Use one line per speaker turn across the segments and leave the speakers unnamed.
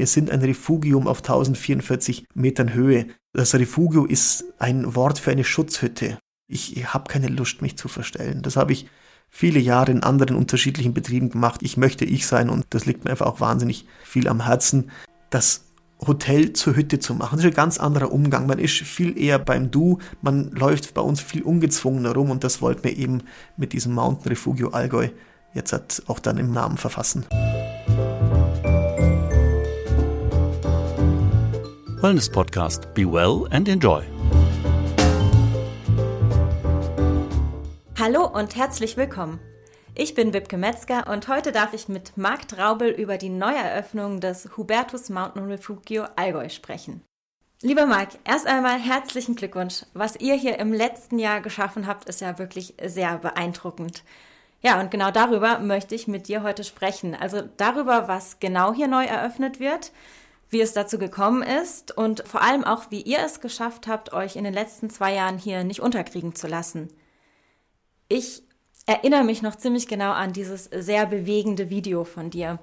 wir sind ein Refugium auf 1044 Metern Höhe. Das Refugio ist ein Wort für eine Schutzhütte. Ich, habe keine Lust, mich zu verstellen. Das habe ich viele Jahre in anderen unterschiedlichen Betrieben gemacht. Ich möchte ich sein und das liegt mir einfach auch wahnsinnig viel am Herzen. Das Hotel zur Hütte zu machen. Das ist ein ganz anderer Umgang. Man ist viel eher beim Du, man läuft bei uns viel ungezwungener rum und das wollten wir eben mit diesem Mountain Refugio Allgäu jetzt auch dann im Namen verfassen.
Wellness Podcast. Be well and enjoy.
Hallo und herzlich willkommen. Ich bin Wipke Metzger und heute darf ich mit Marc Traubel über die Neueröffnung des Hubertus Mountain Refugio Allgäu sprechen. Lieber Marc, erst einmal herzlichen Glückwunsch. Was ihr hier im letzten Jahr geschaffen habt, ist ja wirklich sehr beeindruckend. Ja, und genau darüber möchte ich mit dir heute sprechen. Also darüber, was genau hier neu eröffnet wird, wie es dazu gekommen ist und vor allem auch, wie ihr es geschafft habt, euch in den letzten zwei Jahren hier nicht unterkriegen zu lassen. Ich erinnere mich noch ziemlich genau an dieses sehr bewegende Video von dir.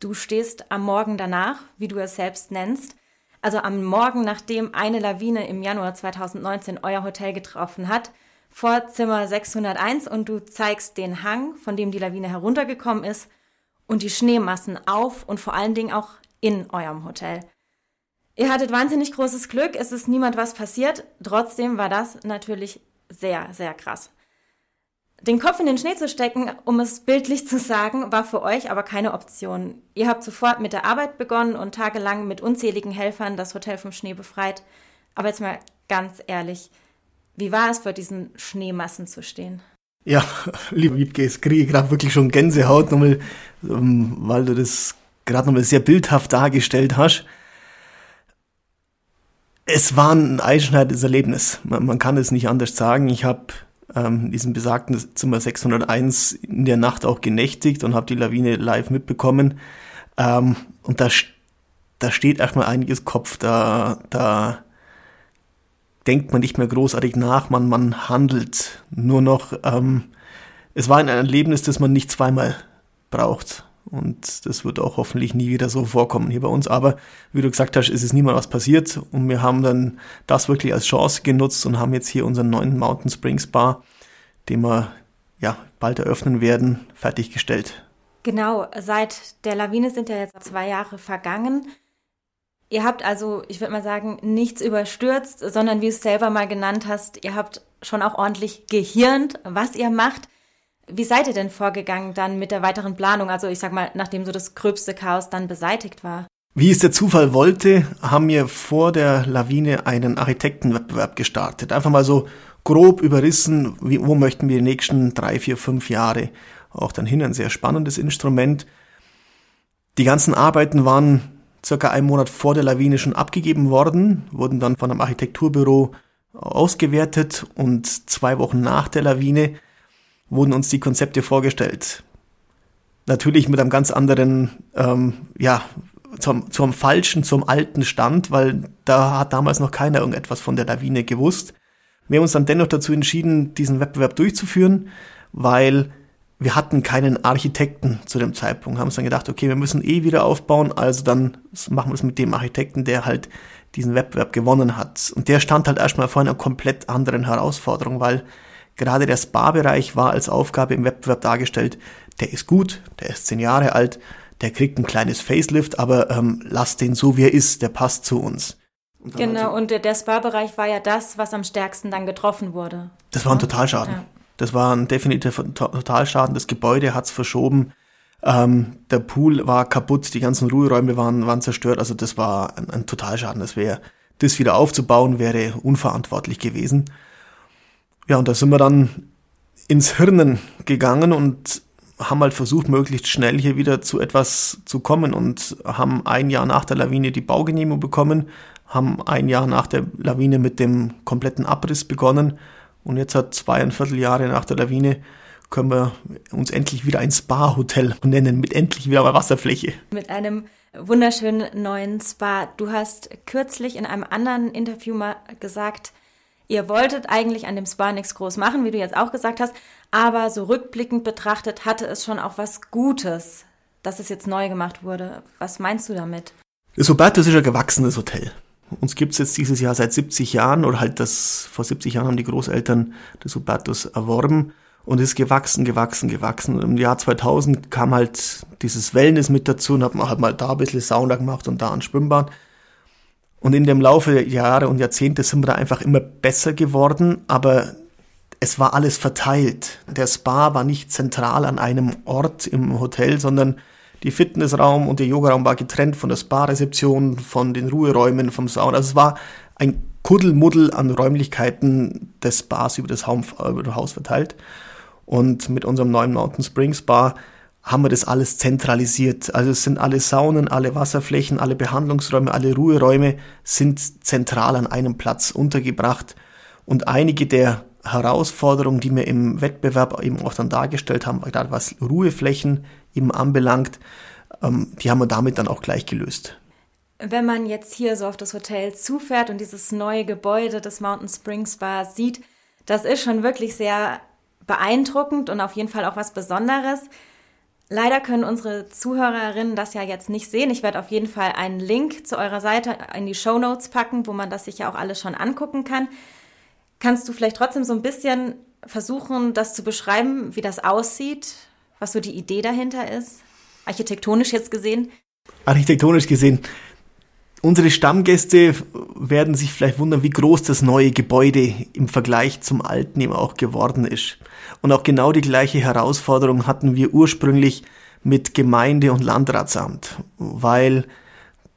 Du stehst am Morgen danach, wie du es selbst nennst, also am Morgen, nachdem eine Lawine im Januar 2019 euer Hotel getroffen hat, vor Zimmer 601 und du zeigst den Hang, von dem die Lawine heruntergekommen ist und die Schneemassen auf und vor allen Dingen auch in eurem Hotel. Ihr hattet wahnsinnig großes Glück, es ist niemand was passiert, trotzdem war das natürlich sehr, sehr krass. Den Kopf in den Schnee zu stecken, um es bildlich zu sagen, war für euch aber keine Option. Ihr habt sofort mit der Arbeit begonnen und tagelang mit unzähligen Helfern das Hotel vom Schnee befreit. Aber jetzt mal ganz ehrlich, wie war es vor diesen Schneemassen zu stehen?
Ja, liebe Wiebke, es kriege ich gerade wirklich schon Gänsehaut, nochmal, ähm, weil du das gerade nochmal sehr bildhaft dargestellt hast. Es war ein einschneidendes Erlebnis. Man, man kann es nicht anders sagen. Ich habe ähm, diesem besagten Zimmer 601 in der Nacht auch genächtigt und habe die Lawine live mitbekommen. Ähm, und da, da steht erstmal einiges Kopf, da, da denkt man nicht mehr großartig nach, man, man handelt nur noch. Ähm, es war ein Erlebnis, das man nicht zweimal braucht. Und das wird auch hoffentlich nie wieder so vorkommen hier bei uns. Aber wie du gesagt hast, ist es niemand was passiert. Und wir haben dann das wirklich als Chance genutzt und haben jetzt hier unseren neuen Mountain Springs Bar, den wir ja bald eröffnen werden, fertiggestellt.
Genau, seit der Lawine sind ja jetzt zwei Jahre vergangen. Ihr habt also, ich würde mal sagen, nichts überstürzt, sondern wie du es selber mal genannt hast, ihr habt schon auch ordentlich gehirnt, was ihr macht. Wie seid ihr denn vorgegangen dann mit der weiteren Planung? Also ich sag mal, nachdem so das gröbste Chaos dann beseitigt war.
Wie es der Zufall wollte, haben wir vor der Lawine einen Architektenwettbewerb gestartet. Einfach mal so grob überrissen, wie, wo möchten wir die nächsten drei, vier, fünf Jahre auch dann hin. Ein sehr spannendes Instrument. Die ganzen Arbeiten waren circa einen Monat vor der Lawine schon abgegeben worden, wurden dann von einem Architekturbüro ausgewertet und zwei Wochen nach der Lawine wurden uns die Konzepte vorgestellt. Natürlich mit einem ganz anderen, ähm, ja, zum, zum falschen, zum alten Stand, weil da hat damals noch keiner irgendetwas von der Lawine gewusst. Wir haben uns dann dennoch dazu entschieden, diesen Wettbewerb durchzuführen, weil wir hatten keinen Architekten zu dem Zeitpunkt. Haben uns dann gedacht, okay, wir müssen eh wieder aufbauen, also dann machen wir es mit dem Architekten, der halt diesen Wettbewerb gewonnen hat. Und der stand halt erstmal vor einer komplett anderen Herausforderung, weil Gerade der Spa-Bereich war als Aufgabe im Wettbewerb dargestellt, der ist gut, der ist zehn Jahre alt, der kriegt ein kleines Facelift, aber ähm, lass den so, wie er ist, der passt zu uns.
Und genau, und der, der Spa-Bereich war ja das, was am stärksten dann getroffen wurde.
Das war ein Totalschaden. Ja. Das war ein definitiver Totalschaden. Das Gebäude hat's verschoben. Ähm, der Pool war kaputt, die ganzen Ruheräume waren, waren zerstört. Also das war ein, ein Totalschaden. Das wäre, das wieder aufzubauen, wäre unverantwortlich gewesen. Ja, und da sind wir dann ins Hirnen gegangen und haben halt versucht, möglichst schnell hier wieder zu etwas zu kommen und haben ein Jahr nach der Lawine die Baugenehmigung bekommen, haben ein Jahr nach der Lawine mit dem kompletten Abriss begonnen und jetzt hat zweieinviertel Jahre nach der Lawine können wir uns endlich wieder ein Spa-Hotel nennen, mit endlich wieder mal Wasserfläche.
Mit einem wunderschönen neuen Spa. Du hast kürzlich in einem anderen Interview mal gesagt, Ihr wolltet eigentlich an dem Spa nichts groß machen, wie du jetzt auch gesagt hast, aber so rückblickend betrachtet hatte es schon auch was Gutes, dass es jetzt neu gemacht wurde. Was meinst du damit?
Das Hubertus ist ein gewachsenes Hotel. Uns gibt's jetzt dieses Jahr seit 70 Jahren oder halt das, vor 70 Jahren haben die Großeltern das Hubertus erworben und ist gewachsen, gewachsen, gewachsen. Im Jahr 2000 kam halt dieses Wellness mit dazu und hat man halt mal da ein bisschen Sauna gemacht und da ein Schwimmbad. Und in dem Laufe der Jahre und Jahrzehnte sind wir da einfach immer besser geworden, aber es war alles verteilt. Der Spa war nicht zentral an einem Ort im Hotel, sondern die Fitnessraum und der Yogaraum war getrennt von der Spa-Rezeption, von den Ruheräumen, vom Sauna. Also es war ein Kuddelmuddel an Räumlichkeiten des Spas über das Haus verteilt. Und mit unserem neuen Mountain Springs Spa haben wir das alles zentralisiert. Also es sind alle Saunen, alle Wasserflächen, alle Behandlungsräume, alle Ruheräume sind zentral an einem Platz untergebracht. Und einige der Herausforderungen, die wir im Wettbewerb eben auch dann dargestellt haben, gerade was Ruheflächen eben anbelangt, ähm, die haben wir damit dann auch gleich gelöst.
Wenn man jetzt hier so auf das Hotel zufährt und dieses neue Gebäude des Mountain Springs Bar sieht, das ist schon wirklich sehr beeindruckend und auf jeden Fall auch was Besonderes. Leider können unsere Zuhörerinnen das ja jetzt nicht sehen. Ich werde auf jeden Fall einen Link zu eurer Seite in die Show Notes packen, wo man das sich ja auch alles schon angucken kann. Kannst du vielleicht trotzdem so ein bisschen versuchen, das zu beschreiben, wie das aussieht, was so die Idee dahinter ist? Architektonisch jetzt gesehen?
Architektonisch gesehen. Unsere Stammgäste werden sich vielleicht wundern, wie groß das neue Gebäude im Vergleich zum alten eben auch geworden ist. Und auch genau die gleiche Herausforderung hatten wir ursprünglich mit Gemeinde und Landratsamt, weil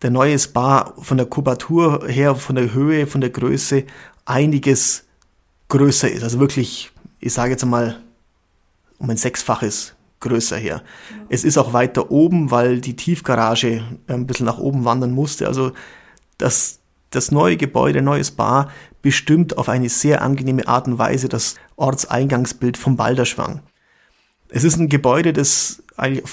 der neue Spa von der Kubatur her, von der Höhe, von der Größe einiges größer ist. Also wirklich, ich sage jetzt mal, um ein Sechsfaches größer her. Es ist auch weiter oben, weil die Tiefgarage ein bisschen nach oben wandern musste. Also das, das neue Gebäude, neues Bar bestimmt auf eine sehr angenehme Art und Weise das Ortseingangsbild vom Balderschwang. Es ist ein Gebäude, das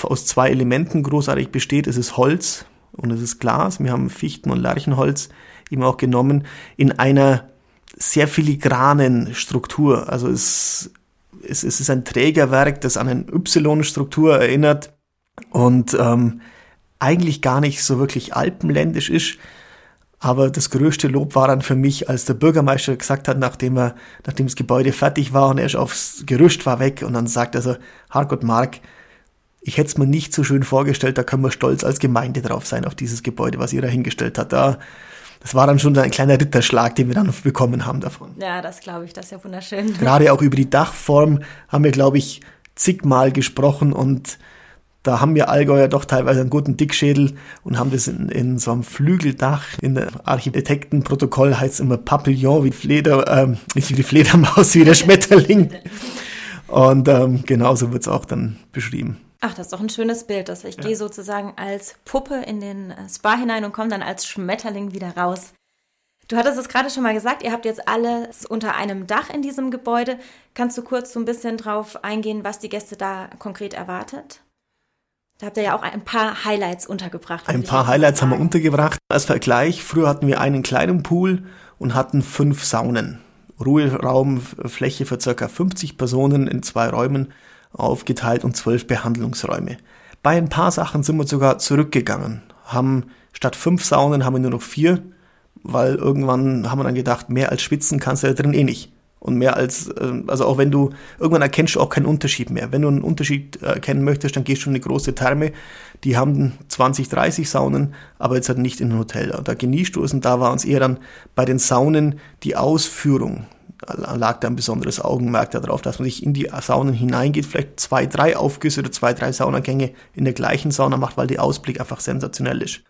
aus zwei Elementen großartig besteht. Es ist Holz und es ist Glas. Wir haben Fichten- und Lärchenholz eben auch genommen in einer sehr filigranen Struktur. Also es, es, es ist ein Trägerwerk, das an eine Y-Struktur erinnert und ähm, eigentlich gar nicht so wirklich alpenländisch ist, aber das größte Lob war dann für mich, als der Bürgermeister gesagt hat, nachdem er, nachdem das Gebäude fertig war und er aufs Gerüst war weg und dann sagt er so, Hargott Mark, ich hätte es mir nicht so schön vorgestellt, da können wir stolz als Gemeinde drauf sein, auf dieses Gebäude, was ihr da hingestellt habt. Da, das war dann schon ein kleiner Ritterschlag, den wir dann bekommen haben davon.
Ja, das glaube ich, das ist ja wunderschön.
Gerade auch über die Dachform haben wir, glaube ich, zigmal gesprochen und da haben wir Allgäuer doch teilweise einen guten Dickschädel und haben das in, in so einem Flügeldach. In der Architektenprotokoll heißt es immer Papillon wie Fleder, ähm, nicht wie die Fledermaus, wie der Schmetterling. Und ähm, genauso wird es auch dann beschrieben.
Ach, das ist doch ein schönes Bild. Dass ich ja. gehe sozusagen als Puppe in den äh, Spa hinein und komme dann als Schmetterling wieder raus. Du hattest es gerade schon mal gesagt, ihr habt jetzt alles unter einem Dach in diesem Gebäude. Kannst du kurz so ein bisschen drauf eingehen, was die Gäste da konkret erwartet? Da habt ihr ja auch ein paar Highlights untergebracht.
Ein paar Highlights haben wir untergebracht. Als Vergleich, früher hatten wir einen kleinen Pool und hatten fünf Saunen. Ruheraumfläche für circa 50 Personen in zwei Räumen aufgeteilt und zwölf Behandlungsräume. Bei ein paar Sachen sind wir sogar zurückgegangen, haben statt fünf Saunen haben wir nur noch vier, weil irgendwann haben wir dann gedacht, mehr als schwitzen kannst du da drin eh nicht. Und mehr als, äh, also auch wenn du, irgendwann erkennst du auch keinen Unterschied mehr. Wenn du einen Unterschied erkennen möchtest, dann gehst du in eine große Therme. Die haben 20, 30 Saunen, aber jetzt halt nicht in ein Hotel. Da genießt du es und da war uns eher dann bei den Saunen die Ausführung. Lag da ein besonderes Augenmerk darauf, dass man sich in die Saunen hineingeht, vielleicht zwei, drei Aufgüsse oder zwei, drei Saunagänge in der gleichen Sauna macht, weil der Ausblick einfach sensationell ist.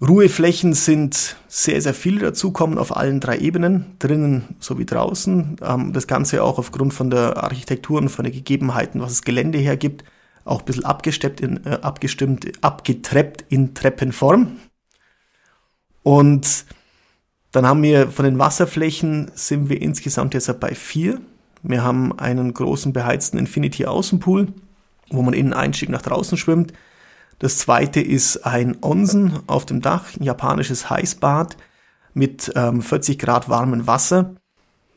Ruheflächen sind sehr, sehr viele dazukommen auf allen drei Ebenen, drinnen sowie draußen. Ähm, das Ganze auch aufgrund von der Architektur und von den Gegebenheiten, was das Gelände hergibt, auch ein bisschen abgesteppt in, äh, abgestimmt, abgetreppt in Treppenform. Und dann haben wir von den Wasserflächen sind wir insgesamt jetzt bei vier. Wir haben einen großen beheizten Infinity Außenpool, wo man innen einstieg nach draußen schwimmt. Das zweite ist ein Onsen auf dem Dach, ein japanisches Heißbad mit ähm, 40 Grad warmem Wasser.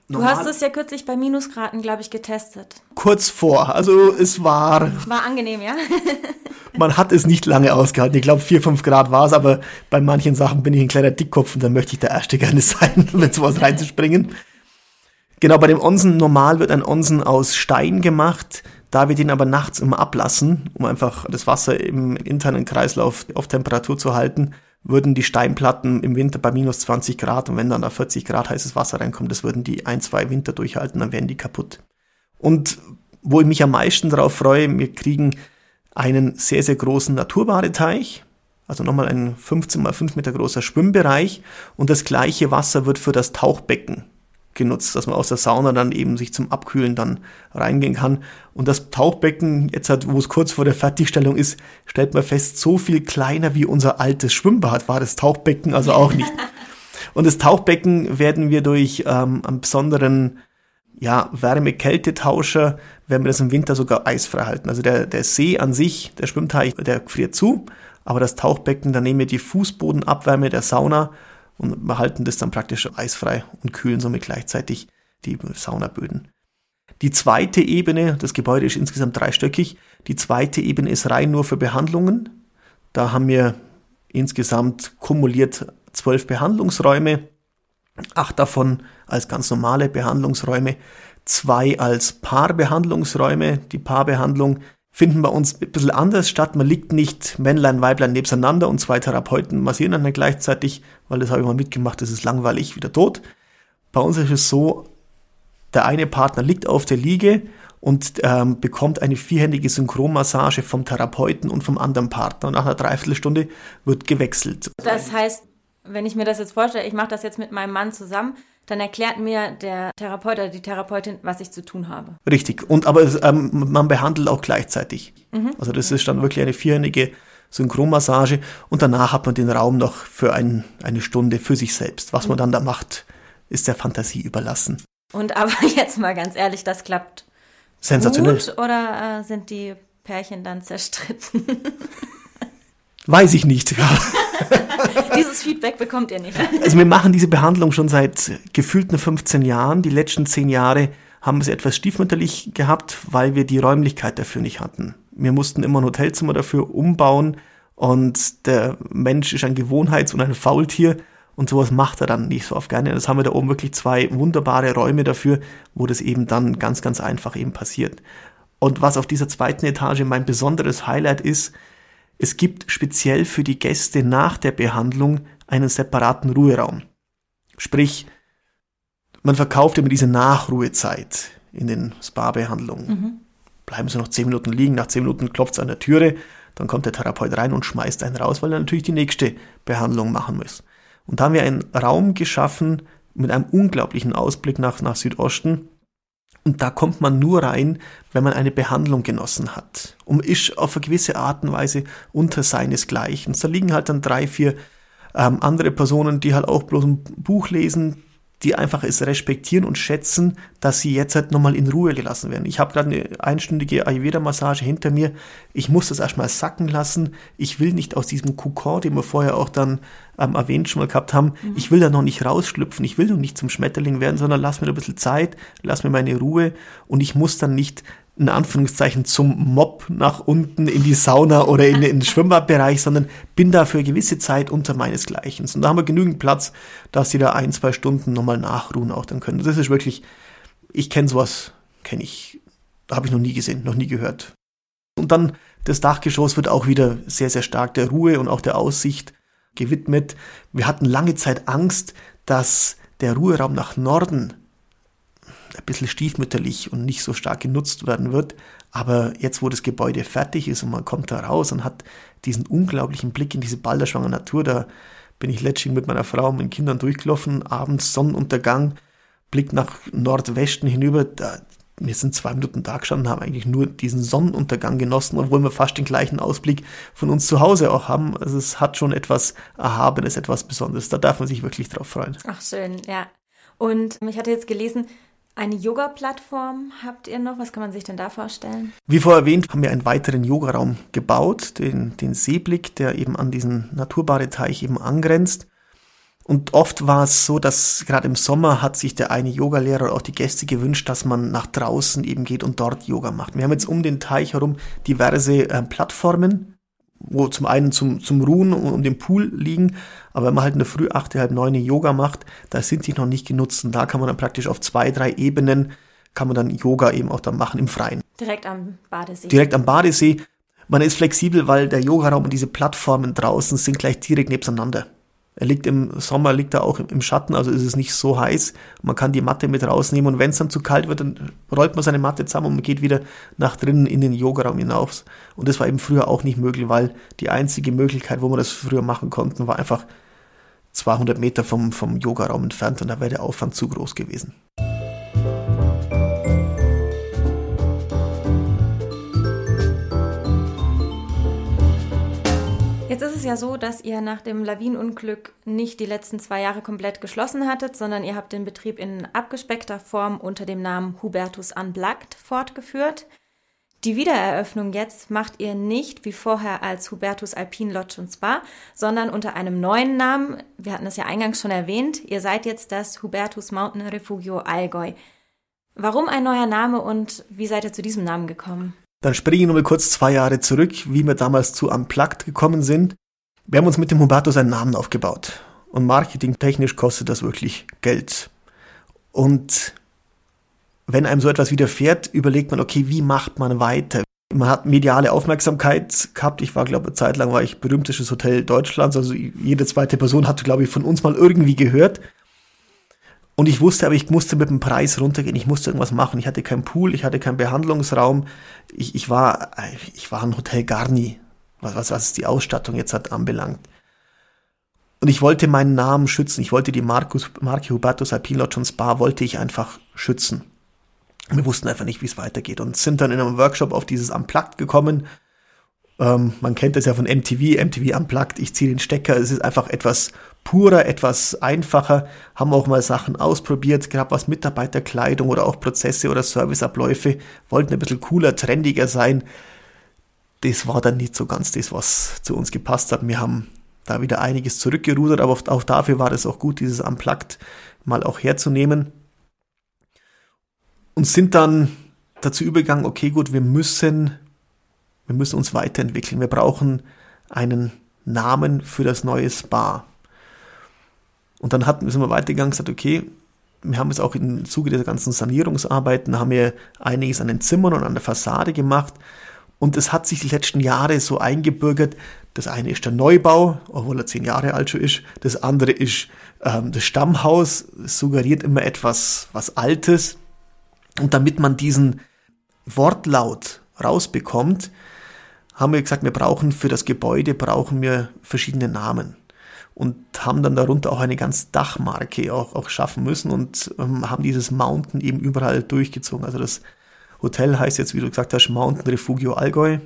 Du hast es ja kürzlich bei Minusgraden, glaube ich, getestet.
Kurz vor. Also es war.
War angenehm, ja?
man hat es nicht lange ausgehalten. Ich glaube, vier, fünf Grad war es, aber bei manchen Sachen bin ich ein kleiner Dickkopf und dann möchte ich der Erste gerne sein, wenn sowas reinzuspringen. Genau, bei dem Onsen normal wird ein Onsen aus Stein gemacht. Da wir den aber nachts immer ablassen, um einfach das Wasser im internen Kreislauf auf Temperatur zu halten, würden die Steinplatten im Winter bei minus 20 Grad und wenn dann da 40 Grad heißes Wasser reinkommt, das würden die ein, zwei Winter durchhalten, dann wären die kaputt. Und wo ich mich am meisten darauf freue, wir kriegen einen sehr, sehr großen Naturbadeteich, also nochmal ein 15 mal 5 Meter großer Schwimmbereich und das gleiche Wasser wird für das Tauchbecken genutzt, dass man aus der Sauna dann eben sich zum Abkühlen dann reingehen kann. Und das Tauchbecken, jetzt halt, wo es kurz vor der Fertigstellung ist, stellt man fest, so viel kleiner wie unser altes Schwimmbad war das Tauchbecken also auch nicht. Und das Tauchbecken werden wir durch ähm, einen besonderen ja, Wärme-Kälte-Tauscher, werden wir das im Winter sogar eisfrei halten. Also der, der See an sich, der Schwimmteich, der friert zu, aber das Tauchbecken, da nehmen wir die Fußbodenabwärme der Sauna und wir halten das dann praktisch eisfrei und kühlen somit gleichzeitig die Saunaböden. Die zweite Ebene, das Gebäude ist insgesamt dreistöckig, die zweite Ebene ist rein nur für Behandlungen. Da haben wir insgesamt kumuliert zwölf Behandlungsräume, acht davon als ganz normale Behandlungsräume, zwei als Paarbehandlungsräume. Die Paarbehandlung finden bei uns ein bisschen anders statt. Man liegt nicht Männlein, Weiblein nebeneinander und zwei Therapeuten massieren dann gleichzeitig, weil das habe ich mal mitgemacht, das ist langweilig, wieder tot. Bei uns ist es so, der eine Partner liegt auf der Liege und ähm, bekommt eine vierhändige Synchronmassage vom Therapeuten und vom anderen Partner. Und nach einer Dreiviertelstunde wird gewechselt.
Das heißt, wenn ich mir das jetzt vorstelle, ich mache das jetzt mit meinem Mann zusammen, dann erklärt mir der Therapeut oder die Therapeutin, was ich zu tun habe.
Richtig. Und aber ähm, man behandelt auch gleichzeitig. Mhm. Also das ist dann wirklich eine vierhändige Synchronmassage und danach hat man den Raum noch für ein, eine Stunde für sich selbst. Was mhm. man dann da macht, ist der Fantasie überlassen.
Und aber jetzt mal ganz ehrlich, das klappt
sensationell.
Gut, oder äh, sind die Pärchen dann zerstritten?
Weiß ich nicht.
Dieses Feedback bekommt ihr nicht.
Also wir machen diese Behandlung schon seit gefühlten 15 Jahren. Die letzten 10 Jahre haben wir es etwas stiefmütterlich gehabt, weil wir die Räumlichkeit dafür nicht hatten. Wir mussten immer ein Hotelzimmer dafür umbauen und der Mensch ist ein Gewohnheits- und ein Faultier und sowas macht er dann nicht so oft gerne. Das haben wir da oben wirklich zwei wunderbare Räume dafür, wo das eben dann ganz, ganz einfach eben passiert. Und was auf dieser zweiten Etage mein besonderes Highlight ist, es gibt speziell für die Gäste nach der Behandlung einen separaten Ruheraum. Sprich, man verkauft immer diese Nachruhezeit in den Spa-Behandlungen. Mhm. Bleiben Sie noch zehn Minuten liegen, nach zehn Minuten klopft es an der Türe, dann kommt der Therapeut rein und schmeißt einen raus, weil er natürlich die nächste Behandlung machen muss. Und da haben wir einen Raum geschaffen mit einem unglaublichen Ausblick nach, nach Südosten, und da kommt man nur rein, wenn man eine Behandlung genossen hat. Und ist auf eine gewisse Art und Weise unter seinesgleichen. Da liegen halt dann drei, vier ähm, andere Personen, die halt auch bloß ein Buch lesen, die einfach es respektieren und schätzen, dass sie jetzt halt nochmal in Ruhe gelassen werden. Ich habe gerade eine einstündige Ayurveda-Massage hinter mir. Ich muss das erstmal sacken lassen. Ich will nicht aus diesem Kokon, den wir vorher auch dann ähm, erwähnt schon mal gehabt haben, mhm. ich will da noch nicht rausschlüpfen. Ich will noch nicht zum Schmetterling werden, sondern lass mir ein bisschen Zeit, lass mir meine Ruhe und ich muss dann nicht in Anführungszeichen zum Mob nach unten in die Sauna oder in, in den Schwimmbadbereich, sondern bin da für eine gewisse Zeit unter meinesgleichen. Und da haben wir genügend Platz, dass sie da ein, zwei Stunden nochmal nachruhen auch dann können. Das ist wirklich, ich kenne sowas, kenne ich, habe ich noch nie gesehen, noch nie gehört. Und dann das Dachgeschoss wird auch wieder sehr, sehr stark der Ruhe und auch der Aussicht gewidmet. Wir hatten lange Zeit Angst, dass der Ruheraum nach Norden ein bisschen stiefmütterlich und nicht so stark genutzt werden wird. Aber jetzt, wo das Gebäude fertig ist und man kommt da raus und hat diesen unglaublichen Blick in diese balderschwange Natur, da bin ich letztlich mit meiner Frau und meinen Kindern durchgelaufen, abends Sonnenuntergang, Blick nach Nordwesten hinüber, da, wir sind zwei Minuten da gestanden, haben eigentlich nur diesen Sonnenuntergang genossen, obwohl wir fast den gleichen Ausblick von uns zu Hause auch haben. Also es hat schon etwas Erhabenes, etwas Besonderes. Da darf man sich wirklich drauf freuen.
Ach schön, ja. Und ich hatte jetzt gelesen, eine Yoga-Plattform habt ihr noch? Was kann man sich denn da vorstellen?
Wie vorher erwähnt, haben wir einen weiteren Yogaraum gebaut, den, den Seeblick, der eben an diesen Naturbadeteich eben angrenzt. Und oft war es so, dass gerade im Sommer hat sich der eine Yogalehrer oder auch die Gäste gewünscht, dass man nach draußen eben geht und dort Yoga macht. Wir haben jetzt um den Teich herum diverse äh, Plattformen, wo zum einen zum, zum Ruhen und um den Pool liegen, aber wenn man halt in der Früh achte, halb neune Yoga macht, da sind die noch nicht genutzt und da kann man dann praktisch auf zwei, drei Ebenen kann man dann Yoga eben auch dann machen im Freien.
Direkt am Badesee.
Direkt am Badesee. Man ist flexibel, weil der Yogaraum und diese Plattformen draußen sind gleich direkt nebeneinander. Er liegt im Sommer, liegt er auch im Schatten, also ist es nicht so heiß. Man kann die Matte mit rausnehmen und wenn es dann zu kalt wird, dann rollt man seine Matte zusammen und geht wieder nach drinnen in den Yogaraum hinaus. Und das war eben früher auch nicht möglich, weil die einzige Möglichkeit, wo man das früher machen konnte, war einfach 200 Meter vom, vom Yogaraum entfernt und da wäre der Aufwand zu groß gewesen.
Es ja so, dass ihr nach dem Lawinenunglück nicht die letzten zwei Jahre komplett geschlossen hattet, sondern ihr habt den Betrieb in abgespeckter Form unter dem Namen Hubertus Unplugged fortgeführt. Die Wiedereröffnung jetzt macht ihr nicht wie vorher als Hubertus Alpin Lodge und Spa, sondern unter einem neuen Namen. Wir hatten es ja eingangs schon erwähnt. Ihr seid jetzt das Hubertus Mountain Refugio Allgäu. Warum ein neuer Name und wie seid ihr zu diesem Namen gekommen?
Dann springe ich nochmal kurz zwei Jahre zurück, wie wir damals zu Unplugged gekommen sind. Wir haben uns mit dem Hubertus einen Namen aufgebaut. Und marketingtechnisch kostet das wirklich Geld. Und wenn einem so etwas widerfährt, überlegt man, okay, wie macht man weiter? Man hat mediale Aufmerksamkeit gehabt. Ich war, glaube eine Zeit lang war ich berühmtestes Hotel Deutschlands. Also jede zweite Person hat, glaube ich, von uns mal irgendwie gehört. Und ich wusste aber, ich musste mit dem Preis runtergehen, ich musste irgendwas machen. Ich hatte keinen Pool, ich hatte keinen Behandlungsraum. Ich, ich, war, ich war ein Hotel Garni, was, was, die Ausstattung jetzt hat anbelangt. Und ich wollte meinen Namen schützen. Ich wollte die Marcus, Marke Hubertus Alpin Lodge und Spa wollte ich einfach schützen. Wir wussten einfach nicht, wie es weitergeht und sind dann in einem Workshop auf dieses Unplugged gekommen. Ähm, man kennt das ja von MTV, MTV Unplugged. Ich ziehe den Stecker. Es ist einfach etwas purer, etwas einfacher, haben auch mal Sachen ausprobiert, gerade was Mitarbeiterkleidung oder auch Prozesse oder Serviceabläufe, wollten ein bisschen cooler, trendiger sein. Das war dann nicht so ganz das, was zu uns gepasst hat. Wir haben da wieder einiges zurückgerudert, aber auch dafür war es auch gut, dieses Unplugged mal auch herzunehmen. Und sind dann dazu übergegangen, okay, gut, wir müssen, wir müssen uns weiterentwickeln. Wir brauchen einen Namen für das neue Spa. Und dann hatten, sind wir weitergegangen und gesagt, okay, wir haben es auch im Zuge der ganzen Sanierungsarbeiten, haben wir einiges an den Zimmern und an der Fassade gemacht. Und es hat sich die letzten Jahre so eingebürgert. Das eine ist der Neubau, obwohl er zehn Jahre alt schon ist. Das andere ist ähm, das Stammhaus. Es suggeriert immer etwas was Altes. Und damit man diesen Wortlaut rausbekommt, haben wir gesagt, wir brauchen für das Gebäude brauchen wir verschiedene Namen und haben dann darunter auch eine ganz Dachmarke auch, auch schaffen müssen und ähm, haben dieses Mountain eben überall durchgezogen. Also das Hotel heißt jetzt, wie du gesagt hast, Mountain Refugio Allgäu.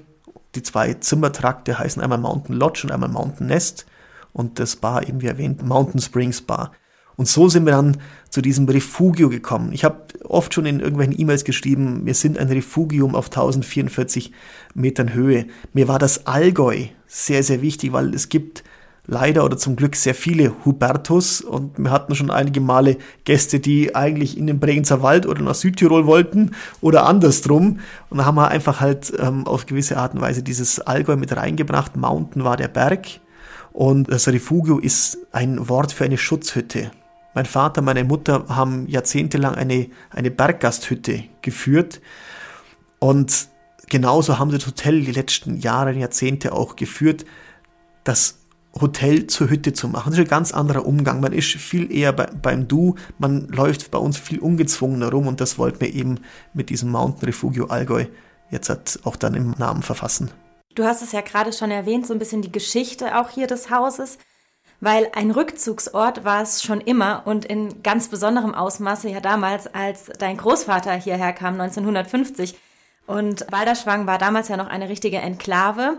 Die zwei Zimmertrakte heißen einmal Mountain Lodge und einmal Mountain Nest und das Bar eben wie erwähnt Mountain Springs Bar. Und so sind wir dann zu diesem Refugio gekommen. Ich habe oft schon in irgendwelchen E-Mails geschrieben, wir sind ein Refugium auf 1044 Metern Höhe. Mir war das Allgäu sehr, sehr wichtig, weil es gibt leider oder zum Glück sehr viele Hubertus und wir hatten schon einige Male Gäste, die eigentlich in den Bregenzer Wald oder nach Südtirol wollten oder andersrum und da haben wir einfach halt ähm, auf gewisse Art und Weise dieses Allgäu mit reingebracht. Mountain war der Berg und das Refugio ist ein Wort für eine Schutzhütte. Mein Vater, meine Mutter haben jahrzehntelang eine, eine Berggasthütte geführt und genauso haben sie das Hotel die letzten Jahre, Jahrzehnte auch geführt. Das Hotel zur Hütte zu machen. Das ist ein ganz anderer Umgang. Man ist viel eher bei, beim Du, man läuft bei uns viel ungezwungener rum und das wollten wir eben mit diesem Mountain Refugio Allgäu jetzt hat auch dann im Namen verfassen.
Du hast es ja gerade schon erwähnt, so ein bisschen die Geschichte auch hier des Hauses, weil ein Rückzugsort war es schon immer und in ganz besonderem Ausmaße ja damals, als dein Großvater hierher kam, 1950. Und Balderschwang war damals ja noch eine richtige Enklave.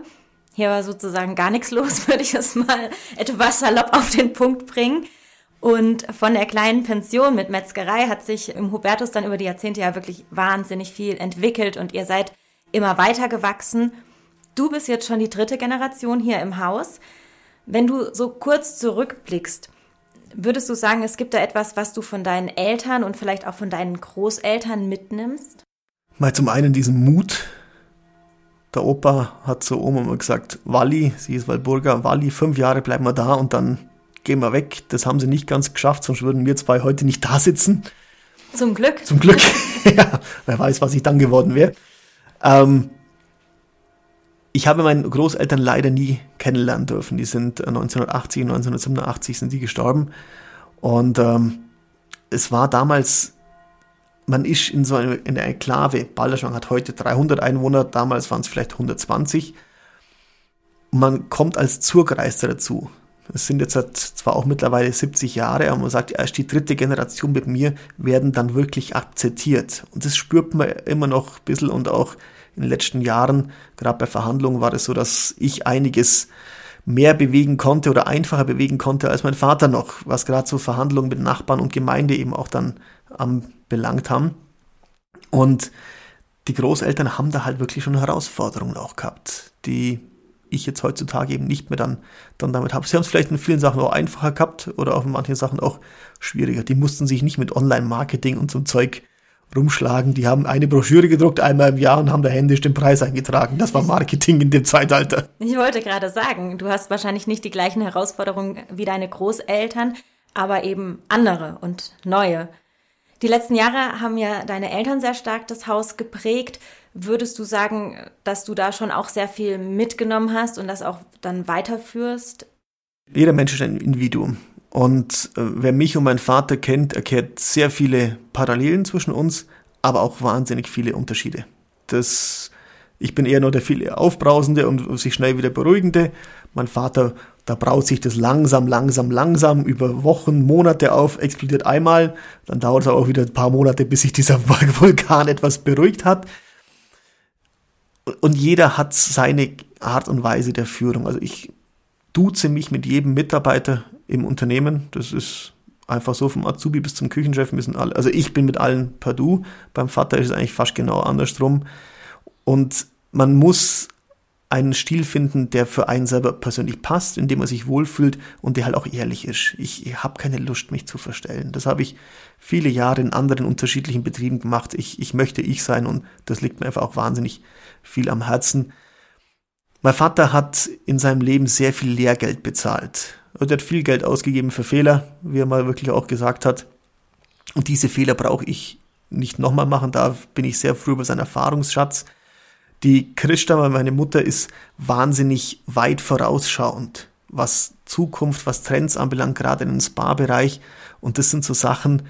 Hier war sozusagen gar nichts los, würde ich es mal etwas salopp auf den Punkt bringen. Und von der kleinen Pension mit Metzgerei hat sich im Hubertus dann über die Jahrzehnte ja wirklich wahnsinnig viel entwickelt und ihr seid immer weiter gewachsen. Du bist jetzt schon die dritte Generation hier im Haus. Wenn du so kurz zurückblickst, Würdest du sagen, es gibt da etwas, was du von deinen Eltern und vielleicht auch von deinen Großeltern mitnimmst?
Mal zum einen diesen Mut. Der Opa hat zur Oma mal gesagt, Walli, sie ist Walburger, Walli, fünf Jahre bleiben wir da und dann gehen wir weg. Das haben sie nicht ganz geschafft, sonst würden wir zwei heute nicht da sitzen.
Zum Glück.
Zum Glück. ja, wer weiß, was ich dann geworden wäre. Ähm, ich habe meine Großeltern leider nie kennenlernen dürfen. Die sind 1980, 1987 sind die gestorben. Und ähm, es war damals, man ist in so einer, in einer Enklave. Balderschwang hat heute 300 Einwohner, damals waren es vielleicht 120. Man kommt als Zurgreister dazu. Es sind jetzt halt zwar auch mittlerweile 70 Jahre, aber man sagt, erst die dritte Generation mit mir werden dann wirklich akzeptiert. Und das spürt man immer noch ein bisschen und auch in den letzten Jahren, gerade bei Verhandlungen, war es so, dass ich einiges mehr bewegen konnte oder einfacher bewegen konnte als mein Vater noch, was gerade so Verhandlungen mit Nachbarn und Gemeinde eben auch dann ähm, belangt haben. Und die Großeltern haben da halt wirklich schon Herausforderungen auch gehabt, die ich jetzt heutzutage eben nicht mehr dann, dann damit habe. Sie haben es vielleicht in vielen Sachen auch einfacher gehabt oder auch in manchen Sachen auch schwieriger. Die mussten sich nicht mit Online-Marketing und so Zeug rumschlagen. Die haben eine Broschüre gedruckt einmal im Jahr und haben da händisch den Preis eingetragen. Das war Marketing in dem Zeitalter.
Ich wollte gerade sagen, du hast wahrscheinlich nicht die gleichen Herausforderungen wie deine Großeltern, aber eben andere und neue. Die letzten Jahre haben ja deine Eltern sehr stark das Haus geprägt. Würdest du sagen, dass du da schon auch sehr viel mitgenommen hast und das auch dann weiterführst?
Jeder Mensch ist ein Individuum. Und äh, wer mich und meinen Vater kennt, erkennt sehr viele Parallelen zwischen uns, aber auch wahnsinnig viele Unterschiede. Das, ich bin eher nur der viel aufbrausende und sich schnell wieder beruhigende. Mein Vater, da braut sich das langsam, langsam, langsam über Wochen, Monate auf, explodiert einmal. Dann dauert es auch wieder ein paar Monate, bis sich dieser Vulkan etwas beruhigt hat. Und jeder hat seine Art und Weise der Führung. Also ich duze mich mit jedem Mitarbeiter im Unternehmen. Das ist einfach so vom Azubi bis zum Küchenchef müssen alle, also ich bin mit allen per Du. Beim Vater ist es eigentlich fast genau andersrum. Und man muss einen Stil finden, der für einen selber persönlich passt, in dem man sich wohlfühlt und der halt auch ehrlich ist. Ich, habe keine Lust, mich zu verstellen. Das habe ich viele Jahre in anderen unterschiedlichen Betrieben gemacht. Ich, ich möchte ich sein und das liegt mir einfach auch wahnsinnig viel am Herzen. Mein Vater hat in seinem Leben sehr viel Lehrgeld bezahlt. Er hat viel Geld ausgegeben für Fehler, wie er mal wirklich auch gesagt hat. Und diese Fehler brauche ich nicht nochmal machen. Da bin ich sehr froh über seinen Erfahrungsschatz. Die Christa, meine Mutter, ist wahnsinnig weit vorausschauend, was Zukunft, was Trends anbelangt, gerade in den Spa-Bereich. Und das sind so Sachen,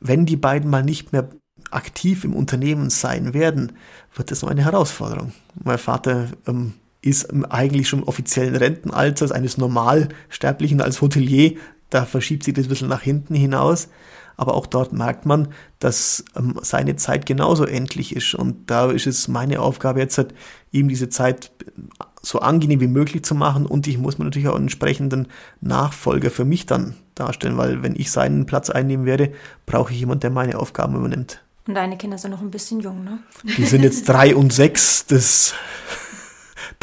wenn die beiden mal nicht mehr aktiv im Unternehmen sein werden, wird das noch eine Herausforderung. Mein Vater ähm, ist eigentlich schon im offiziellen Rentenalter eines Normalsterblichen als Hotelier. Da verschiebt sich das ein bisschen nach hinten hinaus. Aber auch dort merkt man, dass ähm, seine Zeit genauso endlich ist. Und da ist es meine Aufgabe jetzt, halt, ihm diese Zeit so angenehm wie möglich zu machen. Und ich muss mir natürlich auch einen entsprechenden Nachfolger für mich dann darstellen, weil wenn ich seinen Platz einnehmen werde, brauche ich jemanden, der meine Aufgaben übernimmt.
Und deine Kinder sind noch ein bisschen jung, ne?
Die sind jetzt drei und sechs. Das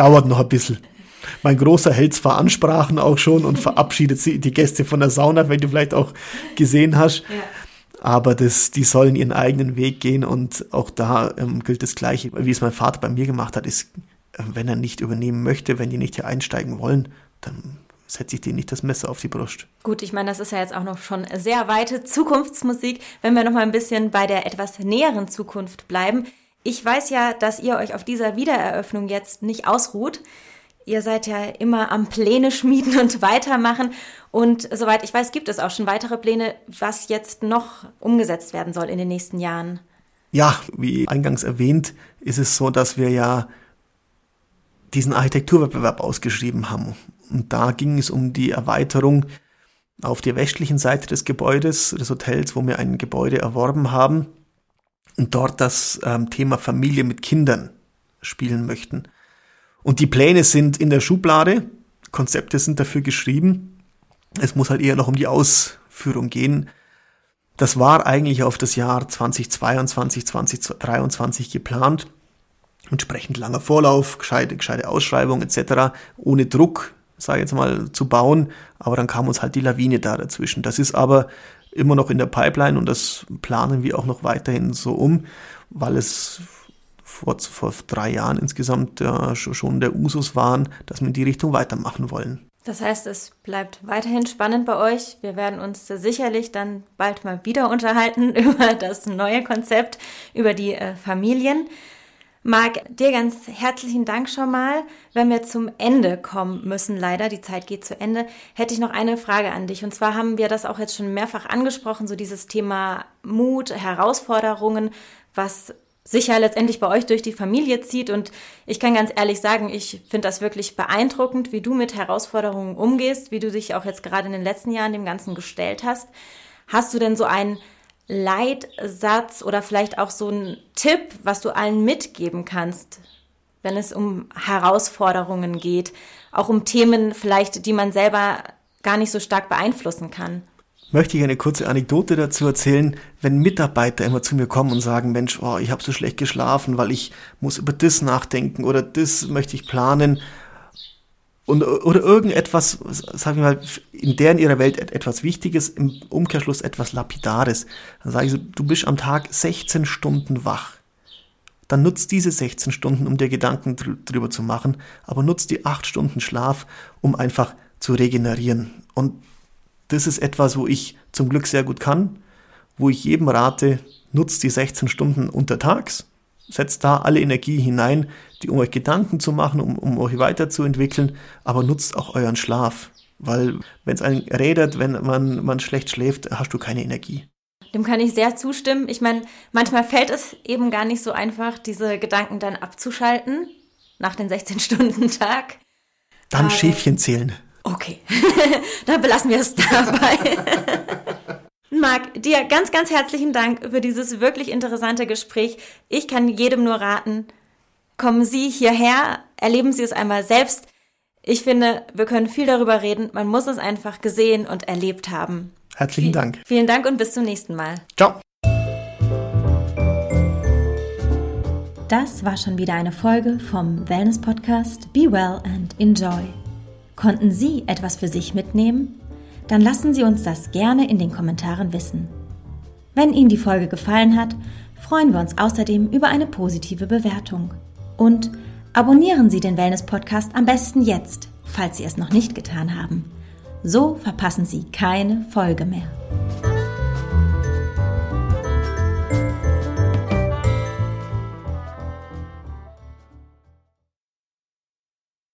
dauert noch ein bisschen. Mein Großer hält zwar Ansprachen auch schon und verabschiedet die Gäste von der Sauna, wenn du vielleicht auch gesehen hast. Ja. Aber das, die sollen ihren eigenen Weg gehen und auch da ähm, gilt das Gleiche, wie es mein Vater bei mir gemacht hat, ist, äh, wenn er nicht übernehmen möchte, wenn die nicht hier einsteigen wollen, dann setze ich denen nicht das Messer auf die Brust.
Gut, ich meine, das ist ja jetzt auch noch schon sehr weite Zukunftsmusik. Wenn wir noch mal ein bisschen bei der etwas näheren Zukunft bleiben, ich weiß ja, dass ihr euch auf dieser Wiedereröffnung jetzt nicht ausruht. Ihr seid ja immer am Pläne schmieden und weitermachen. Und soweit ich weiß, gibt es auch schon weitere Pläne, was jetzt noch umgesetzt werden soll in den nächsten Jahren.
Ja, wie eingangs erwähnt, ist es so, dass wir ja diesen Architekturwettbewerb ausgeschrieben haben. Und da ging es um die Erweiterung auf der westlichen Seite des Gebäudes, des Hotels, wo wir ein Gebäude erworben haben und dort das ähm, Thema Familie mit Kindern spielen möchten. Und die Pläne sind in der Schublade, Konzepte sind dafür geschrieben. Es muss halt eher noch um die Ausführung gehen. Das war eigentlich auf das Jahr 2022, 2023 geplant. Entsprechend langer Vorlauf, gescheite, gescheite Ausschreibung etc. Ohne Druck. sage ich jetzt mal, zu bauen. Aber dann kam uns halt die Lawine da dazwischen. Das ist aber immer noch in der Pipeline und das planen wir auch noch weiterhin so um, weil es vor, vor drei Jahren insgesamt ja, schon der Usus waren, dass wir in die Richtung weitermachen wollen.
Das heißt, es bleibt weiterhin spannend bei euch. Wir werden uns sicherlich dann bald mal wieder unterhalten über das neue Konzept, über die äh, Familien. Marc, dir ganz herzlichen Dank schon mal. Wenn wir zum Ende kommen müssen, leider, die Zeit geht zu Ende, hätte ich noch eine Frage an dich. Und zwar haben wir das auch jetzt schon mehrfach angesprochen, so dieses Thema Mut, Herausforderungen, was sicher letztendlich bei euch durch die Familie zieht. Und ich kann ganz ehrlich sagen, ich finde das wirklich beeindruckend, wie du mit Herausforderungen umgehst, wie du dich auch jetzt gerade in den letzten Jahren dem Ganzen gestellt hast. Hast du denn so einen Leitsatz oder vielleicht auch so einen Tipp, was du allen mitgeben kannst, wenn es um Herausforderungen geht, auch um Themen vielleicht, die man selber gar nicht so stark beeinflussen kann?
möchte ich eine kurze Anekdote dazu erzählen, wenn Mitarbeiter immer zu mir kommen und sagen, Mensch, oh, ich habe so schlecht geschlafen, weil ich muss über das nachdenken oder das möchte ich planen und, oder irgendetwas, sag ich mal, in deren ihrer Welt etwas Wichtiges, im Umkehrschluss etwas Lapidares. Dann sage ich so, du bist am Tag 16 Stunden wach. Dann nutzt diese 16 Stunden, um dir Gedanken drüber zu machen, aber nutzt die 8 Stunden Schlaf, um einfach zu regenerieren. Und das ist etwas, wo ich zum Glück sehr gut kann, wo ich jedem rate, nutzt die 16 Stunden untertags, setzt da alle Energie hinein, die um euch Gedanken zu machen, um, um euch weiterzuentwickeln, aber nutzt auch euren Schlaf. Weil wenn es einen rädert, wenn man, man schlecht schläft, hast du keine Energie.
Dem kann ich sehr zustimmen. Ich meine, manchmal fällt es eben gar nicht so einfach, diese Gedanken dann abzuschalten nach den 16-Stunden-Tag.
Dann Aber Schäfchen zählen.
Okay, dann belassen wir es dabei. Marc, dir ganz, ganz herzlichen Dank für dieses wirklich interessante Gespräch. Ich kann jedem nur raten, kommen Sie hierher, erleben Sie es einmal selbst. Ich finde, wir können viel darüber reden. Man muss es einfach gesehen und erlebt haben.
Herzlichen Dank.
Vielen Dank und bis zum nächsten Mal.
Ciao.
Das war schon wieder eine Folge vom Wellness Podcast Be Well and Enjoy. Konnten Sie etwas für sich mitnehmen? Dann lassen Sie uns das gerne in den Kommentaren wissen. Wenn Ihnen die Folge gefallen hat, freuen wir uns außerdem über eine positive Bewertung. Und abonnieren Sie den Wellness Podcast am besten jetzt, falls Sie es noch nicht getan haben. So verpassen Sie keine Folge mehr.